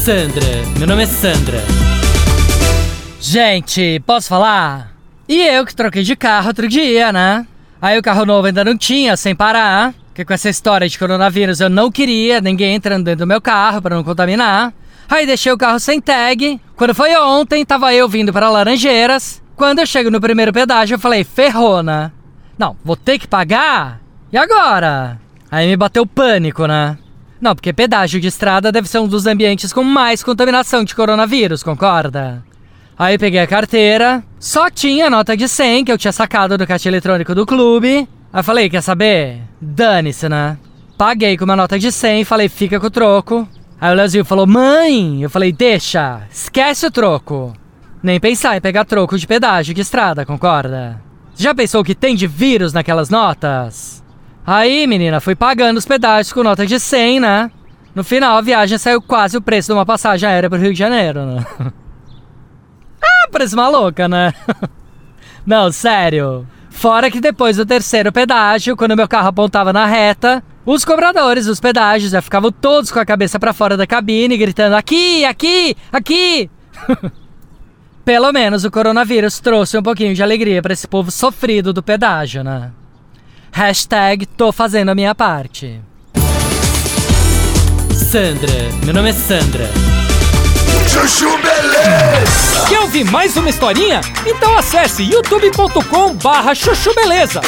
Sandra, meu nome é Sandra. Gente, posso falar? E eu que troquei de carro outro dia, né? Aí o carro novo ainda não tinha, sem parar. Porque com essa história de coronavírus eu não queria ninguém entrando dentro do meu carro para não contaminar. Aí deixei o carro sem tag. Quando foi ontem, tava eu vindo para Laranjeiras. Quando eu chego no primeiro pedágio, eu falei, ferrou, né? Não, vou ter que pagar? E agora? Aí me bateu pânico, né? Não, porque pedágio de estrada deve ser um dos ambientes com mais contaminação de coronavírus, concorda? Aí peguei a carteira, só tinha nota de 100 que eu tinha sacado do caixa eletrônico do clube. Aí falei, quer saber? Dane-se, né? Paguei com uma nota de 100 e falei, fica com o troco. Aí o Leozinho falou, mãe! Eu falei, deixa, esquece o troco. Nem pensar em pegar troco de pedágio de estrada, concorda? Já pensou que tem de vírus naquelas notas? Aí, menina, fui pagando os pedágios com nota de 100, né? No final, a viagem saiu quase o preço de uma passagem aérea pro Rio de Janeiro, né? ah, preço maluca, né? Não, sério. Fora que depois do terceiro pedágio, quando meu carro apontava na reta, os cobradores dos pedágios já ficavam todos com a cabeça para fora da cabine, gritando: aqui, aqui, aqui! Pelo menos o coronavírus trouxe um pouquinho de alegria para esse povo sofrido do pedágio, né? Hashtag tô fazendo a minha parte. Sandra, meu nome é Sandra. Chuchu Beleza! Quer ouvir mais uma historinha? Então acesse youtube.com barra chuchu beleza.